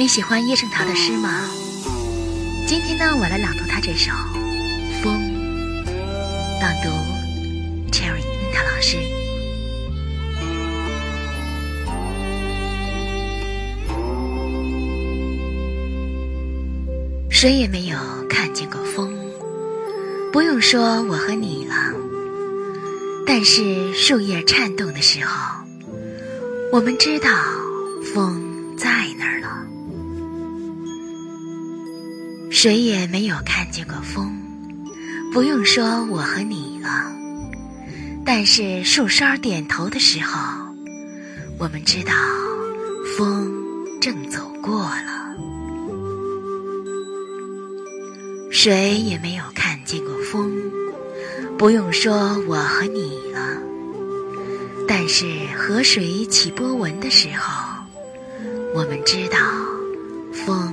你喜欢叶圣陶的诗吗？今天呢，我来朗读他这首《风》，朗读 Cherry 樱桃老师。谁也没有看见过风，不用说我和你了。但是树叶颤动的时候，我们知道风。谁也没有看见过风，不用说我和你了。但是树梢点头的时候，我们知道风正走过了。谁也没有看见过风，不用说我和你了。但是河水起波纹的时候。我们知道，风